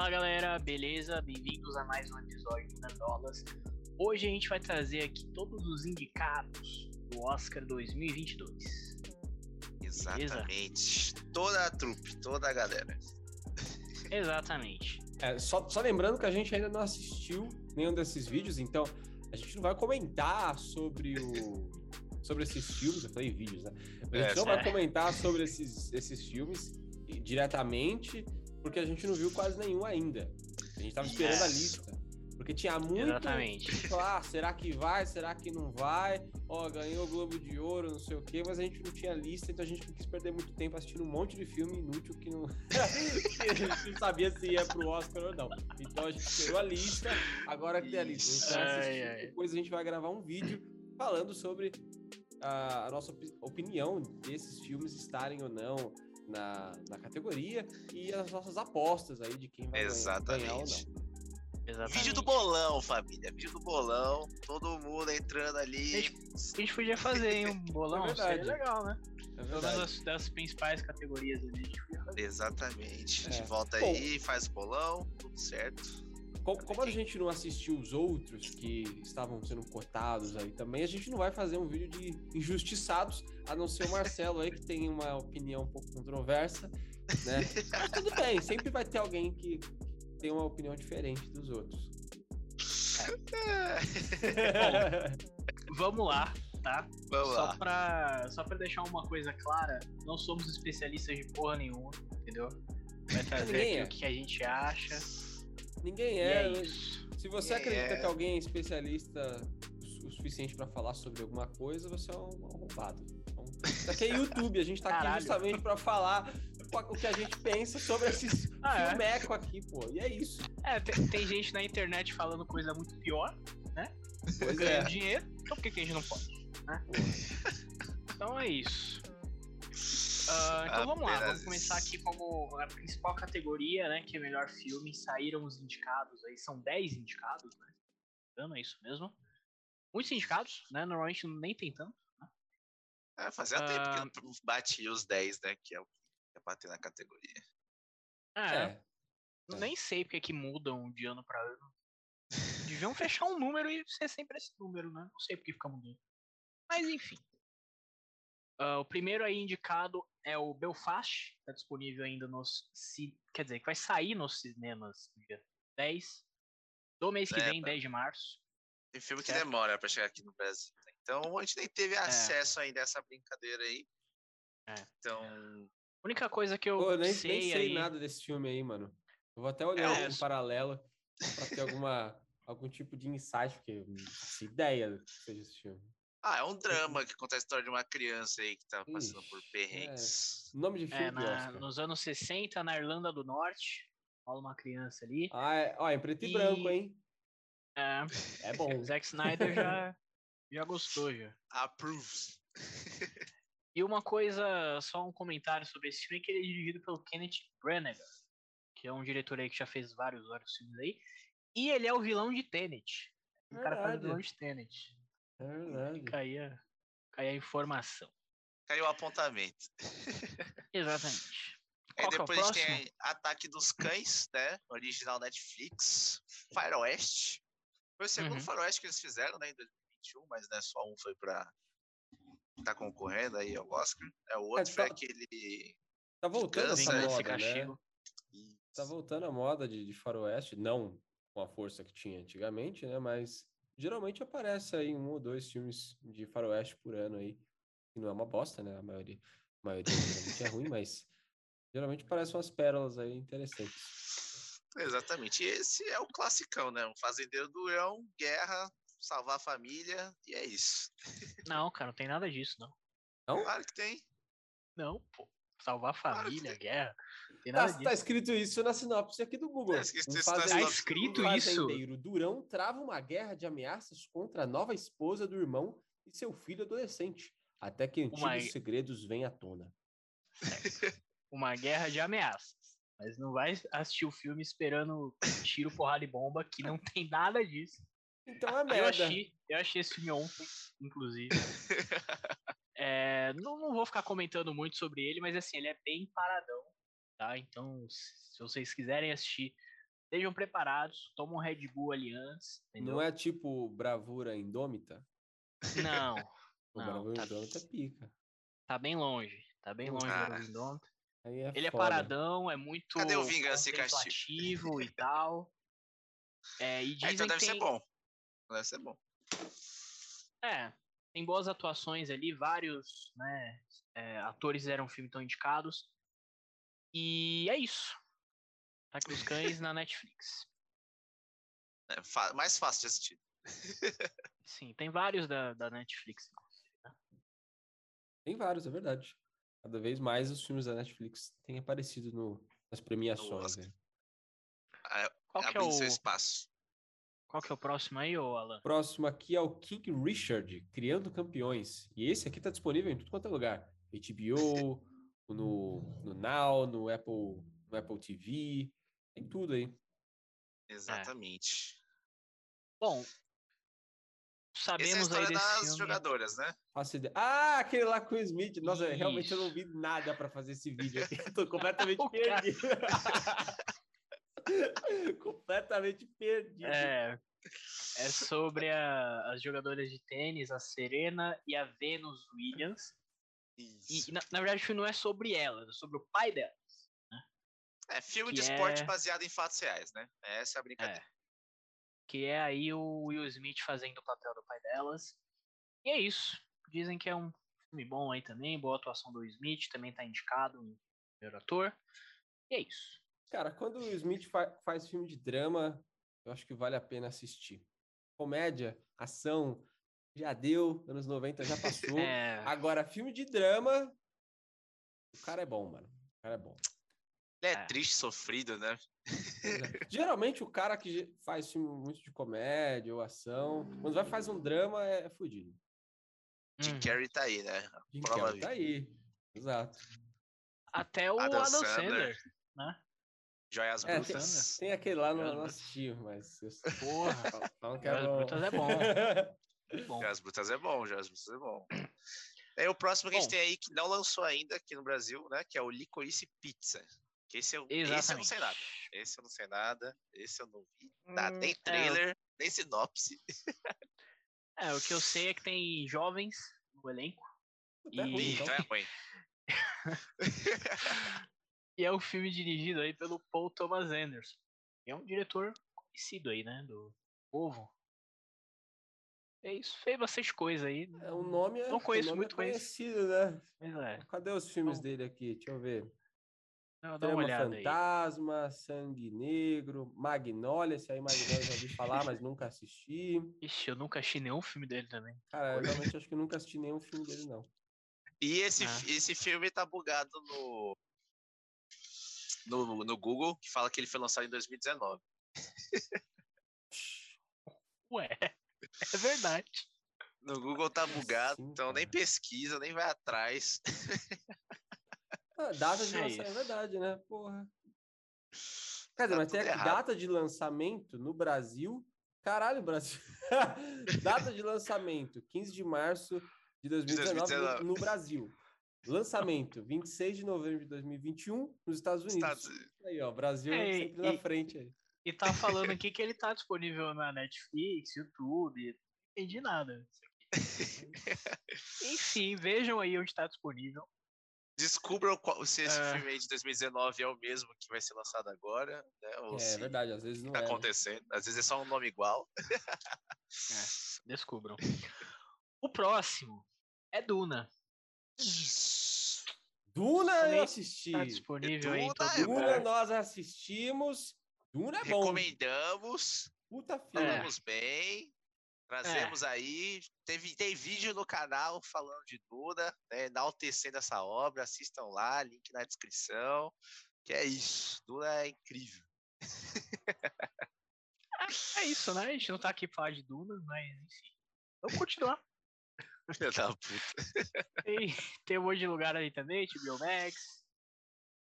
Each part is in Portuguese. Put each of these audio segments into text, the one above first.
Fala galera, beleza? Bem-vindos a mais um episódio do Nerdolas. Hoje a gente vai trazer aqui todos os indicados do Oscar 2022. Exatamente. Toda a trupe, toda a galera. Exatamente. É, só, só lembrando que a gente ainda não assistiu nenhum desses vídeos, então a gente não vai comentar sobre o. sobre esses filmes, eu falei vídeos, né? A gente É, não é. vai comentar sobre esses, esses filmes diretamente, porque a gente não viu quase nenhum ainda. A gente tava esperando a lista. Porque tinha muito. Exatamente. Ah, será que vai? Será que não vai? Ó, ganhou o Globo de Ouro, não sei o quê, mas a gente não tinha lista, então a gente não quis perder muito tempo assistindo um monte de filme inútil que não, a gente não sabia se ia pro Oscar ou não. Então a gente esperou a lista, agora que tem a lista. A Ai, ai. depois a gente vai gravar um vídeo falando sobre a, nossa opi- opinião desses filmes estarem ou não na, na categoria e as nossas apostas aí de quem vai ganhar- ganhar ou Exatamente. não. Exatamente. Vídeo do bolão, família. Vídeo do bolão. Todo mundo entrando ali. A gente podia fazer hein, um bolão, É seria verdade. legal, né? É Pelo verdade. menos das, principais categorias ali. a gente podia fazer. Exatamente. A gente É. volta Bom. aí, faz o bolão, tudo certo. Como, como a gente não assistiu os outros que estavam sendo cotados aí também, a gente não vai fazer um vídeo de injustiçados, a não ser o Marcelo aí, que tem uma opinião um pouco controversa, né? Mas tudo bem, sempre vai ter alguém que tem uma opinião diferente dos outros. Vamos lá, tá? Vamos só lá. Pra, só pra deixar uma coisa clara, não somos especialistas de porra nenhuma, entendeu? Vai trazer aqui é. o que a gente acha. Ninguém é. é isso. Se você Ninguém acredita é. que alguém é especialista o suficiente pra falar sobre alguma coisa, você é um arrombado. Então, isso aqui é YouTube, a gente tá aqui Caralho. justamente pra falar o que a gente pensa sobre esses Ah, é? aqui, pô. E é isso. É, tem, tem gente na internet falando coisa muito pior, Pois é. ganhando dinheiro, então por que, que a gente não pode? né? Então é isso. Ah, então vamos lá, vamos começar aqui como a principal categoria, né? Que é melhor filme. Saíram os indicados aí, são 10 indicados, né? Não é isso mesmo? Muitos indicados, né? Normalmente nem tem tanto. É, fazia Ah. tempo que não batia os 10, né? Que é o que ia bater na categoria. É, É. eu nem sei porque que mudam de ano pra ano. Deviam fechar um número e ser sempre esse número, né? Não sei porque fica mudando. Mas enfim. Ah, o primeiro aí indicado é o Belfast, tá disponível ainda nos. Quer dizer, que vai sair nos cinemas dia 10 do mês que É, vem, tá. 10 de março. Tem filme que Certo. demora pra chegar aqui no Brasil. né? Então a gente nem teve acesso ainda a essa brincadeira aí. É. Então. A única coisa que eu, Pô, eu nem sei, nem sei aí. nada desse filme aí, mano. Eu vou até olhar É, um paralelo pra ter alguma, algum tipo de insight, porque eu não faço ideia do que seja esse filme. Ah, é um drama que conta a história de uma criança aí que tá passando por Ixi, perrengues. Nome de filme É, na- nos anos 60, na Irlanda do Norte. Rola uma criança ali. Ah, é, ó, em preto e, E- branco, hein? É, É bom. Zack Snyder já, já gostou, já. Approves. E uma coisa, só um comentário sobre esse filme, que ele é dirigido pelo Kenneth Branagh, que é um diretor aí que já fez vários, vários filmes aí. E ele é o vilão de Tenet. O cara faz o vilão de Tenet. É verdade. Fica aí a, informação. Caiu o apontamento. Exatamente. Aí Qual é depois a gente próximo? tem Ataque dos Cães, né? Original Netflix. Faroeste. Foi o segundo Uhum. Faroeste que eles fizeram, né? Em 2021, mas né, só um foi pra. Tá concorrendo aí ao Oscar. É, o outro foi tá- aquele. Tá voltando essa moda, né? Castigo. Tá voltando a moda de, de faroeste, não com a força que tinha antigamente, né? Mas geralmente aparece aí um ou dois filmes de faroeste por ano aí. Que não é uma bosta, né? A maioria, a maioria geralmente é ruim, mas geralmente parecem umas pérolas aí interessantes. Exatamente. E esse é o classicão, né? Um fazendeiro durão, guerra, salvar a família, e é isso. Não, cara, não tem nada disso, não. Claro que tem. Não, pô. Salvar a família, guerra. Não tem nada Tá, disso. tá escrito isso na sinopse aqui do Google. Tá escrito Um isso na fazen- sinopse do escrito um isso? fazendeiro durão trava uma guerra de ameaças contra a nova esposa do irmão e seu filho adolescente, até que antigos Uma- segredos vêm à tona. Uma guerra de ameaças. Mas não vai assistir o filme esperando tiro, porrada e bomba, que não tem nada disso. Então é Eu merda. achei, eu achei esse filme ontem, inclusive. É, não, não vou ficar comentando muito sobre ele, mas assim, ele é bem paradão, tá? Então, se vocês quiserem assistir Estejam preparados, tomam um Red Bull ali antes. Entendeu? Não é tipo Bravura Indômita? Não, O Não, Bravura tá- Indômita é pica. tá bem longe. Tá bem longe Ah. do Indômito. Aí é Ele é foda. paradão, é muito Cadê o Vingança e Castigo? e tal. É, e É, dizem então deve que ser tem, bom. Deve ser bom. É, tem boas atuações ali, vários né, é, atores eram filme tão indicados. E é isso. Ataque dos Cães na Netflix. É mais fácil de assistir. Sim, tem vários da, da Netflix. Tem vários, é verdade. Cada vez mais os filmes da Netflix têm aparecido no, nas premiações. Oscar. né? Qual que, é o, seu espaço. Qual que é o próximo aí, ô Alan? Próximo aqui é o King Richard, Criando Campeões. E esse aqui tá disponível em tudo quanto é lugar. HBO, no, no Now, no Apple, no Apple TV, tem tudo aí. Exatamente. Bom, Essa é a sabemos aí história desse das filme. jogadoras, né? Ah, aquele lá com o Smith. Nossa, realmente eu não vi nada pra fazer esse vídeo aqui. Tô completamente perdido. completamente perdido. É, é sobre a- as jogadoras de tênis, a Serena e a Venus Williams. E, Isso. na, na verdade, o filme não é sobre elas, é sobre o pai dela. É filme que de esporte é- baseado em fatos reais, né? Essa é a brincadeira. É. Que é aí o Will Smith fazendo o papel do pai delas. E é isso. Dizem que é um filme bom aí também. Boa atuação do Will Smith. Também tá indicado em melhor ator. E é isso. Cara, quando o Smith fa- faz filme de drama, eu acho que vale a pena assistir. Comédia, ação, já deu, anos 90 já passou. É, Agora, filme de drama, o cara é bom, mano. O cara é bom. Ele é, É. triste, sofrido, né? É. Geralmente o cara que faz filme muito de comédia ou ação, quando vai fazer um drama, é, é fudido. Jim uhum. Carrey tá aí, né? Jim Prova Carrey tá aí. Exato. Até o Adam Adam, Sandler. Sandler. Joias É, tem, Brutas. tem aquele lá, não Brutas. assisti, mas... Eu, Porra. falam que é Joias bom. Brutas é bom. bom. Joias Brutas é bom, Joias Brutas é bom. É o próximo que a gente Bom. tem aí, que não lançou ainda aqui no Brasil, né? Que é o Licorice Pizza. Que esse eu, esse eu não sei nada. Esse eu não sei nada. Esse eu não vi nada. Nem Hum, é, trailer, nem sinopse. É, o que eu sei é que tem jovens no elenco. Tá ruim, E- então. Então é ruim. E é um filme dirigido aí pelo Paul Thomas Anderson. que É um diretor conhecido aí, né? Do povo. É isso, fez bastante coisa aí. É, o nome é, Não conheço o nome muito, é conheço. conhecido, né? Mas é, Cadê os filmes Então- dele aqui? Deixa eu ver. dá uma olhada aí. Fantasma, Sangue Negro, Magnólia. Esse aí, Magnólia, já ouvi falar, mas nunca assisti. Ixi, eu nunca achei nenhum filme dele também. Cara, eu realmente acho que nunca assisti nenhum filme dele, não. E esse, Ah. esse filme tá bugado no, no, no Google, que fala que ele foi lançado em 2019. Ué, é verdade. No Google tá bugado, assim, então nem pesquisa, nem vai atrás. Ah, data de É lançamento, é verdade, né? Porra. Quer dizer, Tá mas tem errado. data de lançamento no Brasil. Caralho, Brasil. data de lançamento, 15 de março de 2019, no- 2019. no Brasil. Lançamento, 26 de novembro de 2021, nos Estados Unidos. Estados- Aí, ó, Brasil É, sempre na e- frente aí. E tá falando aqui que ele tá disponível na Netflix, YouTube. Não entendi nada. Enfim, vejam aí onde tá disponível. Descubram qual- se esse É. filme aí de 2019 é o mesmo que vai ser lançado agora, né? Ou É, se verdade, às vezes não tá é. né? acontecendo. Às vezes é só um nome igual. Descubram. O próximo é Duna. Isso. Duna eu Também assisti. Tá disponível aí Duna todo é Duna lugar. nós assistimos. Duna é bom. Recomendamos. Puta filme. É. Falamos bem. Trazemos aí. Teve, tem vídeo no canal falando de Duna, né, enaltecendo essa obra. Assistam lá, link na descrição. Que é isso. Duna é incrível. É isso, né? A gente não tá aqui pra falar de Duna, mas enfim. Vamos continuar. Filha da puta. Tem, tem um monte de lugar aí também, HBO Max.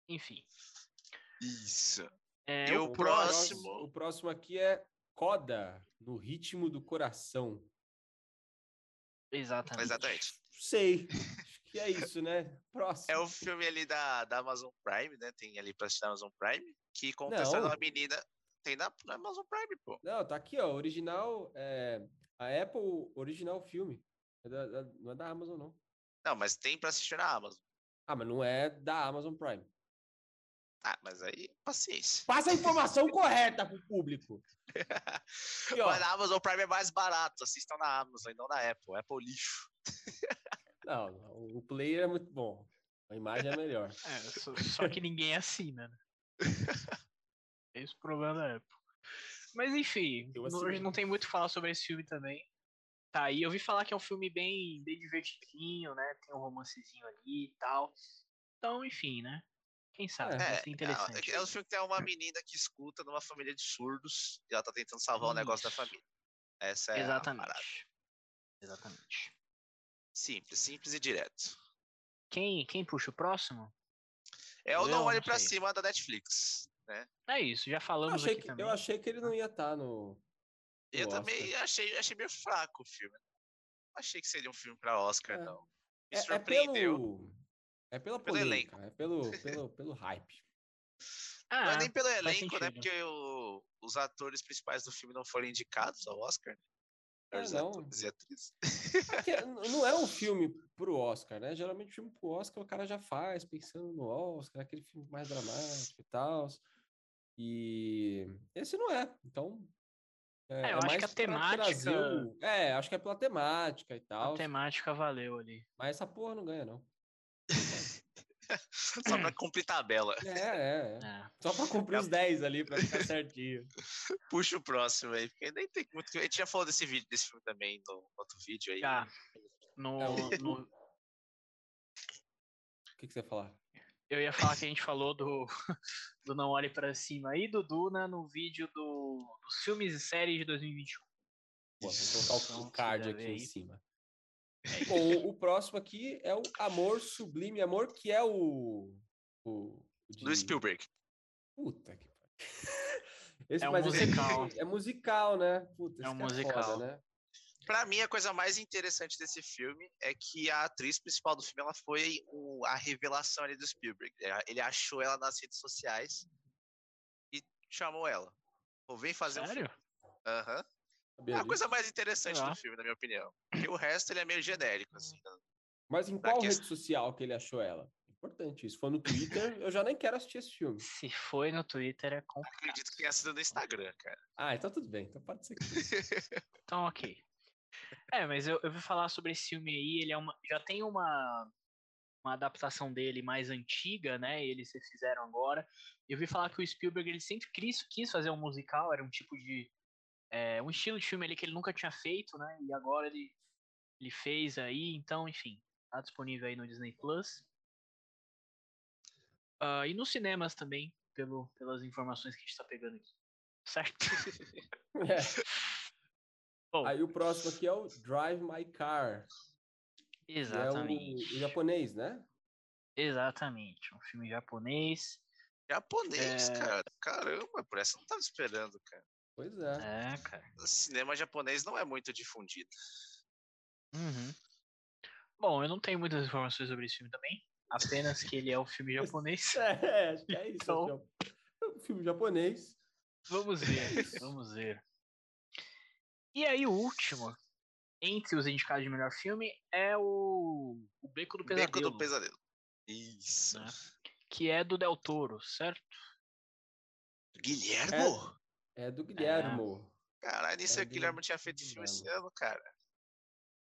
Enfim. Isso. É, E o o próximo. próximo? O próximo aqui é Coda, no ritmo do coração. Exatamente. Exatamente. Sei. Acho que é isso, né? Próximo. É o filme ali da, da Amazon Prime, né? Tem ali pra assistir na Amazon Prime. Que conta a história menina. Tem na, na Amazon Prime, pô. Não, tá aqui, ó. Original. É, a Apple Original Filme. É da- da- não é da Amazon, não. Não, mas tem pra assistir na Amazon. Ah, mas não é da Amazon Prime. Ah, mas aí, paciência. Passa a informação correta pro público. E, ó, Mas na Amazon Prime é mais barato. Assistam na Amazon e não na Apple. Apple lixo. não, não, o player é muito bom. A imagem é melhor. É, só, só que ninguém assina, né? Esse é o problema da Apple. Mas enfim, Eu não, tem muito o que falar sobre esse filme também. Tá aí, eu ouvi falar que é um filme bem, bem divertidinho, né? Tem um romancezinho ali e tal. Então, enfim, né? Quem sabe, É, vai É, ser é, interessante. é um filme que tem uma menina que escuta numa família de surdos e ela tá tentando salvar o negócio da família. Essa é a parada. Exatamente. Exatamente. Simples, simples e direto. Quem, quem puxa o próximo? É o Eu Não Olhe Pra. Cima da Netflix, né? É isso, já Eu falamos achei, aqui que, também. eu achei que ele não ia estar no. Eu no também Oscar. achei, achei meio fraco o filme. Não achei que seria um filme pra Oscar, É. não. Me É, é surpreendeu. pelo. É pela Pelo polêmica, é pelo, pelo, pelo hype. Ah, Não é nem pelo elenco, né? Porque o- os atores principais do filme não foram indicados ao Oscar. Né? É, não. n- não é um filme pro Oscar, né? Geralmente filme pro Oscar o cara já faz, pensando no Oscar, aquele filme mais dramático e tal. E esse não é. Então. É, eu acho que a temática- trazer o- É, acho que é pela temática e A tal. temática valeu ali. Mas essa porra não ganha, não. Só pra cumprir tabela. É, é, é. É. Só pra cumprir os 10 ali, pra ficar certinho. Puxa o próximo aí, porque nem tem muito. A gente já falou desse vídeo, desse filme também no outro vídeo aí. Já. No, É, o- no- O que, que você ia falar? Eu ia falar que a gente falou do, do Não Olhe Pra Cima aí do Duna no vídeo do, dos filmes e séries de 2021. Pô, vou colocar o- Então, o card aqui em cima. Bom, o, o próximo aqui é o Amor Sublime Amor, que é o. o, o Do de- Spielberg. Puta que pariu. Esse, É um musical. aqui É musical, né? Puta, É um musical. foda, né? Pra mim, a coisa mais interessante desse filme é que a atriz principal do filme ela foi o- a revelação ali do Spielberg. É, Ele achou ela nas redes sociais e chamou ela. Pô, vem fazer um filme. Sério? Aham. Sabia É a coisa mais interessante Legal. do filme, na minha opinião. Porque o resto ele é meio genérico, assim. né? Mas em qual quest- rede social que ele achou ela? Importante isso. Se for no Twitter, eu já nem quero assistir esse filme. Se foi no Twitter é complicado. Acredito que tenha sido no Instagram, cara. Ah, então tudo bem. Então pode ser que. Então, ok. É, mas eu, eu vou falar sobre esse filme aí. Ele é uma, já tem uma, uma adaptação dele mais antiga, né? Eles fizeram agora. Eu vi falar que o Spielberg ele sempre quis, quis fazer um musical, era um tipo de. é, um estilo de filme ali que ele nunca tinha feito, né? E agora ele, ele fez aí. Então, enfim, tá disponível aí no Disney Plus. Ah, e nos cinemas também, pelo, pelas informações que a gente tá pegando aqui. Certo? É. Bom, Aí o próximo aqui é o Drive My Car. É exatamente. o japonês, né? Exatamente, um filme japonês. Japonês, É. cara. Caramba, por essa eu não tava esperando, cara. Pois é. É, cara. O cinema japonês não é muito difundido. Uhum. Bom, eu não tenho muitas informações sobre esse filme também. Apenas que ele é um filme japonês. É, acho que é isso. Então- assim. É um filme japonês. Vamos ver, vamos ver. E aí, o último, entre os indicados de melhor filme, é o, o Beco do Pesadelo. Beco do Pesadelo. Isso. Né? Que é do Del Toro, certo? Guilhermo? É do Guilhermo. Caralho, nem sei É que o Guilherme do- tinha feito filme esse Guilhermo. ano, cara.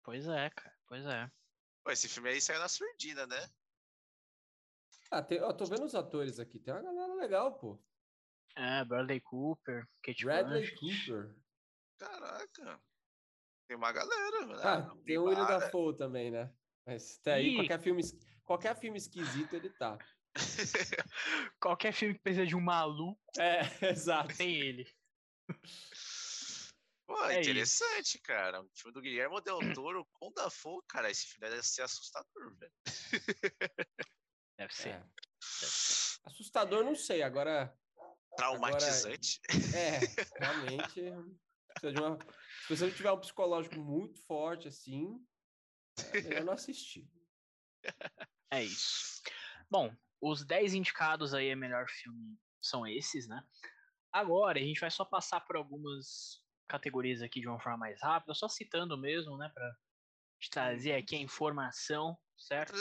Pois é, cara. Pois é. Pô, esse filme aí saiu na surdina, né? Ah, tem, ó, tô vendo os atores aqui. Tem uma galera legal, pô. É, Bradley Cooper, Kate Bradley Blanchett. Cooper. Caraca. Tem uma galera, né? Ah, tem o William Bimara. Dafoe também, né? Mas tá aí, Ih. qualquer filme, qualquer filme esquisito ele tá. Qualquer filme que precisa de um maluco, É, exato. tem ele. Pô, É isso. interessante, cara. O filme do Guilherme Del Toro com o Dafoe, cara, esse filme deve ser assustador, velho. É. Deve ser. Assustador, não sei. Agora, Traumatizante. é, realmente. Precisa de uma- se você tiver um psicológico muito forte assim, é melhor não assistir. É isso. Bom, os 10 indicados aí a melhor filme são esses, né? Agora, a gente vai só passar por algumas categorias aqui de uma forma mais rápida, só citando mesmo, né, para trazer aqui a informação, certo?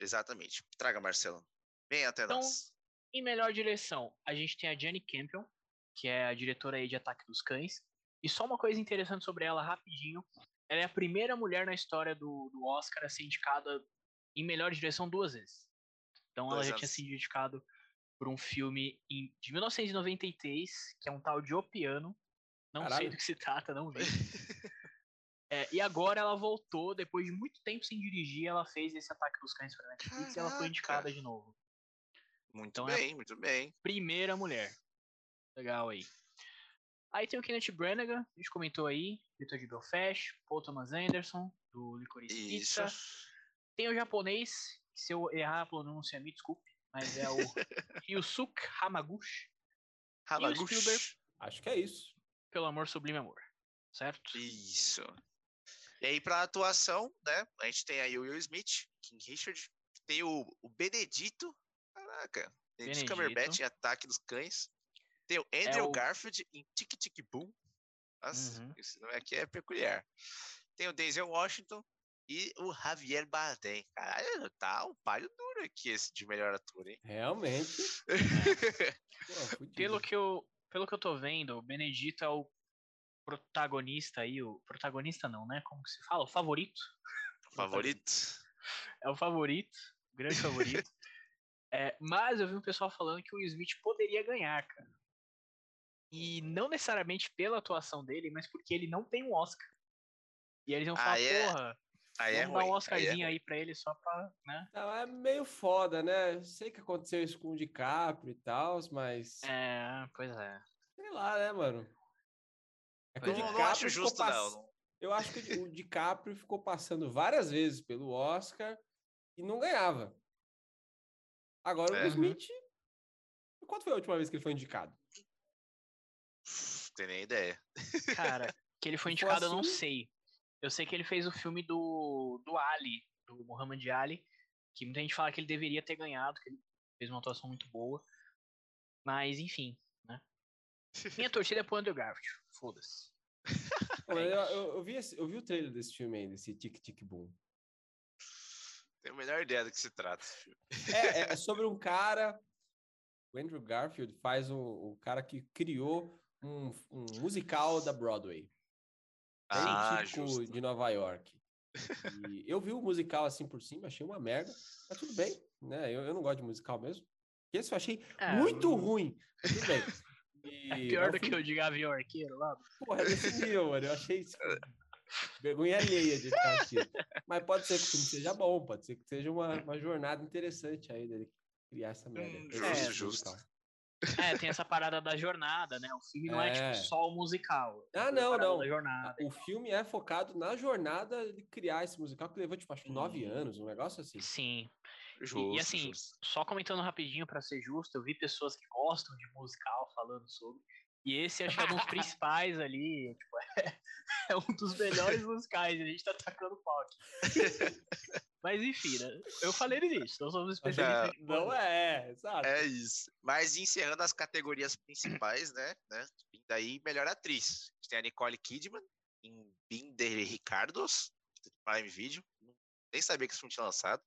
Exatamente. Traga, Marcelo. Vem até Então, nós. Em melhor direção, a gente tem a Jenny Campion, que é a diretora aí de Ataque dos Cães. E só uma coisa interessante sobre ela, rapidinho. Ela é a primeira mulher na história do, do Oscar a ser indicada em melhor direção duas vezes. Então ela Dois já tinha sido indicada por um filme em- de 1993, que é um tal de O Piano. Não sei Caralho. do que se trata, não vi. É, e agora ela voltou, depois de muito tempo sem dirigir, ela fez esse Ataque dos Cães para Netflix e ela foi indicada de novo. Muito então é- bem, muito bem. Primeira mulher. Legal aí. Aí tem o Kenneth Branagh, a gente comentou aí, diretor de Belfast, Paul Thomas Anderson, do Licorice Isso. Pizza. Tem o japonês, que se eu errar a pronúncia, me desculpe, mas é o Yusuke Hamaguchi, Hamaguchi. Spielberg? Acho que é isso. pelo amor sublime amor. Certo? Isso. E aí, pra atuação, né? A gente tem aí o Will Smith, King Richard, tem o, o Benedito, caraca, Benedito Cumberbatch Benedito. em Ataque dos Cães. Tem o Andrew o- Garfield em Tic Tic Boom. Nossa, Uhum. esse nome aqui é peculiar. Tem o Denzel Washington e o Javier Bardem. Caralho, tá um palho duro aqui esse de melhor ator, hein? Realmente. Pô. Pelo que eu, pelo que eu tô vendo, o Benedito é o protagonista aí, o protagonista não, né? Como que se fala? O favorito. Favorito? É o favorito, o grande favorito. É, mas eu vi um pessoal falando que o Will Smith poderia ganhar, cara. E não necessariamente pela atuação dele, mas porque ele não tem um Oscar. E eles vão falar, Aí é- porra, Aí é vamos dar ruim. um aí é Oscarzinho aí, pra ele só pra, né? Não, é meio foda, né? Sei que aconteceu isso com o DiCaprio e tal, mas. É, pois é. Sei lá, né, mano? É que o é. Não, acho ficou justo, pass- não. Eu acho que o DiCaprio ficou passando várias vezes pelo Oscar e não ganhava. Agora o É. Will Smith. Quando foi a última vez que ele foi indicado? Não tenho nem ideia. Cara, que ele foi indicado, eu não assim- sei. Eu sei que ele fez o filme do, do Ali, do Muhammad Ali, que muita gente fala que ele deveria ter ganhado, que ele fez uma atuação muito boa. Mas, enfim, né? Minha torcida é pro Andrew Garfield. Foda-se. Mas eu, eu- eu vi esse- eu vi o trailer desse filme aí, desse Tic Tic Boom. Tenho a menor ideia do que se trata. esse filme. É, é- é sobre um cara. O Andrew Garfield faz o, o cara que criou um, um musical da Broadway. Bem Ah, típico justo. de Nova York. E eu vi o musical assim por cima, achei uma merda, mas tudo bem, né? Eu, eu não gosto de musical mesmo. Esse eu achei É, muito hum, ruim, mas tudo bem. E É é pior do que filme- o de Gavião Arqueiro lá. Porra, é desse nível, mano. Eu achei isso. Vergonha alheia de ficar assistindo. Mas pode ser que o filme seja bom, pode ser que seja uma, uma jornada interessante aí dele criar essa merda. Hum, justo, justo. É, tem essa parada da jornada, né? O filme não é, É. tipo só o musical. Ah, não, não. Da jornada. O filme é focado na jornada de criar esse musical, que levou, tipo, acho que nove Hum. anos, um negócio assim. Sim. Justo, e assim, justo. só comentando rapidinho pra ser justo, eu vi pessoas que gostam de musical falando sobre. E esse acho que é um dos principais ali. Tipo, é, é um dos melhores musicais. A gente tá tacando pau aqui. Mas enfim, né? Eu falei no início, nós somos especialistas. em Não é, exato. É isso. Mas encerrando as categorias principais, né? né daí, melhor atriz. A gente tem a Nicole Kidman em Binder Ricardos, do Prime Video. Nem sabia que filme tinha lançado.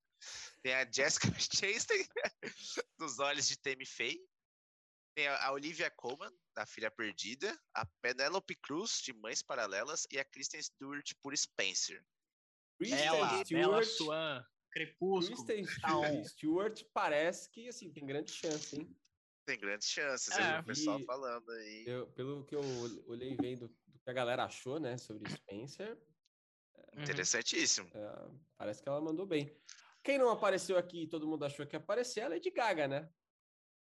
Tem a Jessica Chastain, dos Olhos de Temi Faye. Tem a a Olivia Colman, da Filha Perdida. A Penelope Cruz, de Mães Paralelas. E a Kristen Stewart, por Spencer. Kristen Ela, Stewart, Swan, Crepúsculo. Kristen tá. Stewart, Stewart parece que, assim, tem grande chance, hein? Tem grandes chances, É. o pessoal E- falando aí. Eu- pelo que eu olhei vendo do que a galera achou, né, sobre Spencer, Uhum. Interessantíssimo. é, parece que ela mandou bem. Quem não apareceu aqui e todo mundo achou que ia aparecer é a Lady Gaga, né?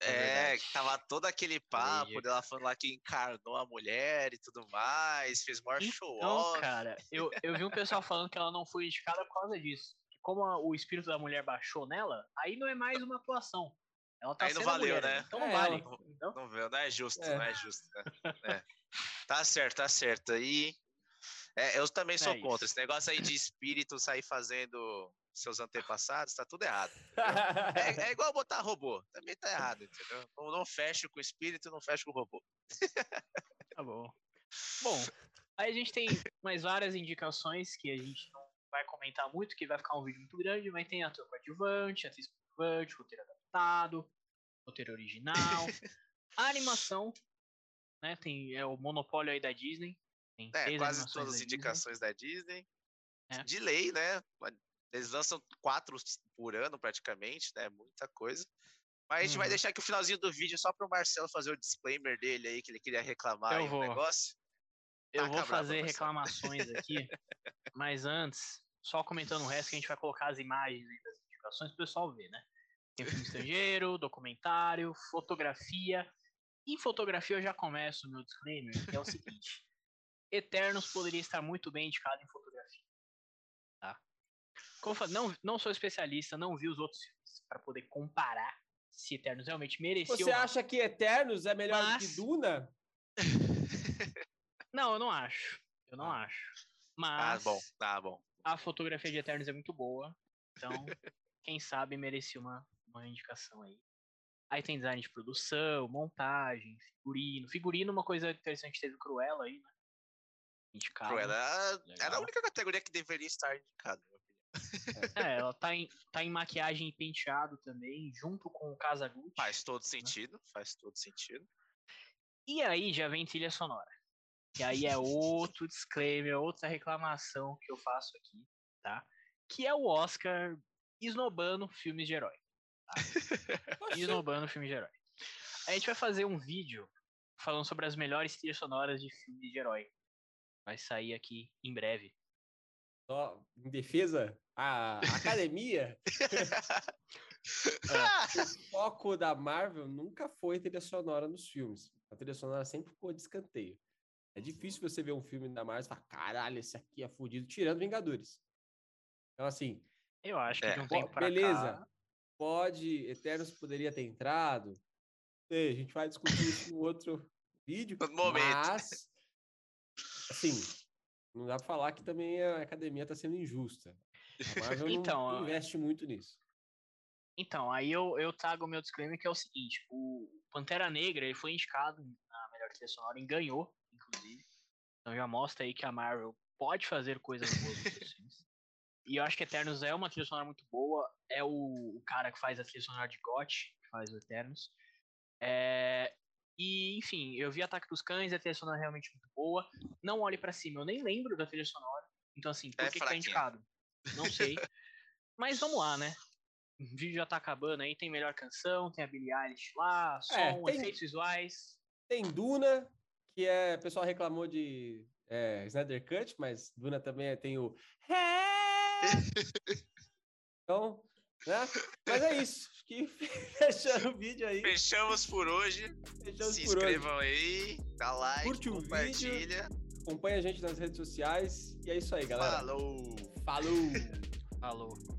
É É, tava todo aquele papo dela falando lá que encarnou a mulher e tudo mais, fez maior show Então, off. cara, eu, eu vi um pessoal falando que ela não foi indicada por causa disso. Que Como a- o espírito da mulher baixou nela, aí não é mais uma atuação. Ela tá Aí não valeu, mulher, né? Então não É, vale. ela- entendeu? Não, não é justo, É. não é justo. né? É. Tá certo, tá certo. Aí É, eu também sou É contra. isso. Esse negócio aí de espírito sair fazendo seus antepassados, tá tudo errado. É, é igual botar robô. Também tá errado, entendeu? Não, não fecho com o espírito, não fecho com o robô. Tá bom. Bom, aí a gente tem mais várias indicações que a gente não vai comentar muito, que vai ficar um vídeo muito grande, mas tem ator coadjuvante, atriz coadjuvante, roteiro adaptado, roteiro original, a animação, né? Tem é o monopólio aí da Disney. Tem É, quase todas da as indicações da Disney. É. De lei, né? Eles lançam quatro por ano, praticamente, né? Muita coisa. Mas a gente vai Uhum. deixar aqui o finalzinho do vídeo só pro Marcelo fazer o disclaimer dele aí, que ele queria reclamar vou. negócio. Eu Taca vou fazer reclamações aqui, mas antes, só comentando o resto que a gente vai colocar as imagens das indicações pro pessoal ver, né? Tem filme estrangeiro, documentário, fotografia. Em fotografia eu já começo o meu disclaimer, que é o seguinte. Eternos poderia estar muito bem indicado em fotografia. Tá? Como eu falei, não, não sou especialista, não vi os outros filmes para poder comparar se Eternos realmente merecia Você acha que Eternos é melhor do Mas- que Duna? Não, eu não acho. Eu não Ah. acho. Ah, Mas bom, tá bom. a fotografia de Eternos é muito boa. Então, quem sabe merecia uma, uma indicação aí. Aí tem design de produção, montagem, figurino. Figurino, uma coisa interessante, teve o Cruella aí, né? Indicado. Cruella era, era a Legal. única categoria que deveria estar indicada, na minha opinião. É, ela tá em, tá em maquiagem e penteado também, junto com o Casagutti. Faz todo sentido, faz todo sentido. E aí já vem trilha sonora. E aí é outro disclaimer, outra reclamação que eu faço aqui, tá? Que é o Oscar esnobando filmes de herói. Tá? esnobando filmes de herói. A gente vai fazer um vídeo falando sobre as melhores trilhas sonoras de filmes de herói. Vai sair aqui em breve. Só em defesa, a academia, o foco da Marvel nunca foi trilha sonora nos filmes. A trilha sonora sempre ficou de escanteio. É difícil você ver um filme da Marvel e falar, caralho, esse aqui é fudido, tirando Vingadores. Então, assim, Eu acho que É. de um tempo pra beleza. cá... pode, Eternos poderia ter entrado. Não sei, a gente vai discutir isso no outro vídeo. No momento. Mas, assim, não dá pra falar que também a academia tá sendo injusta. A Marvel Então, não investe muito nisso. Então, aí eu, eu trago o meu disclaimer que é o seguinte: o Pantera Negra ele foi indicado na melhor trilha sonora e ganhou, inclusive. Então já mostra aí que a Marvel pode fazer coisas boas nos seus filmes. E eu acho que Eternos é uma trilha sonora muito boa. É o, o cara que faz a trilha sonora de GOT, que faz o Eternos. É, e, enfim, eu vi Ataque dos Cães, a trilha sonora é realmente muito boa. Não olhe pra cima, eu nem lembro da trilha sonora. Então, assim, por É que, que tá indicado? Não sei. Mas vamos lá, né? O vídeo já tá acabando aí, tem melhor canção, tem a Billie Eilish lá, som, É, tem- efeitos visuais. Tem Duna, que é. O pessoal reclamou de é, Snyder Cut, mas Duna também tem o. Então, né? Mas é isso. Que fechando o vídeo aí. Fechamos por hoje. Fechamos Se por hoje. inscrevam aí, dá like, Curte o vídeo. compartilha. Acompanha a gente nas redes sociais. E é isso aí, galera. Falou! Falou. Falou.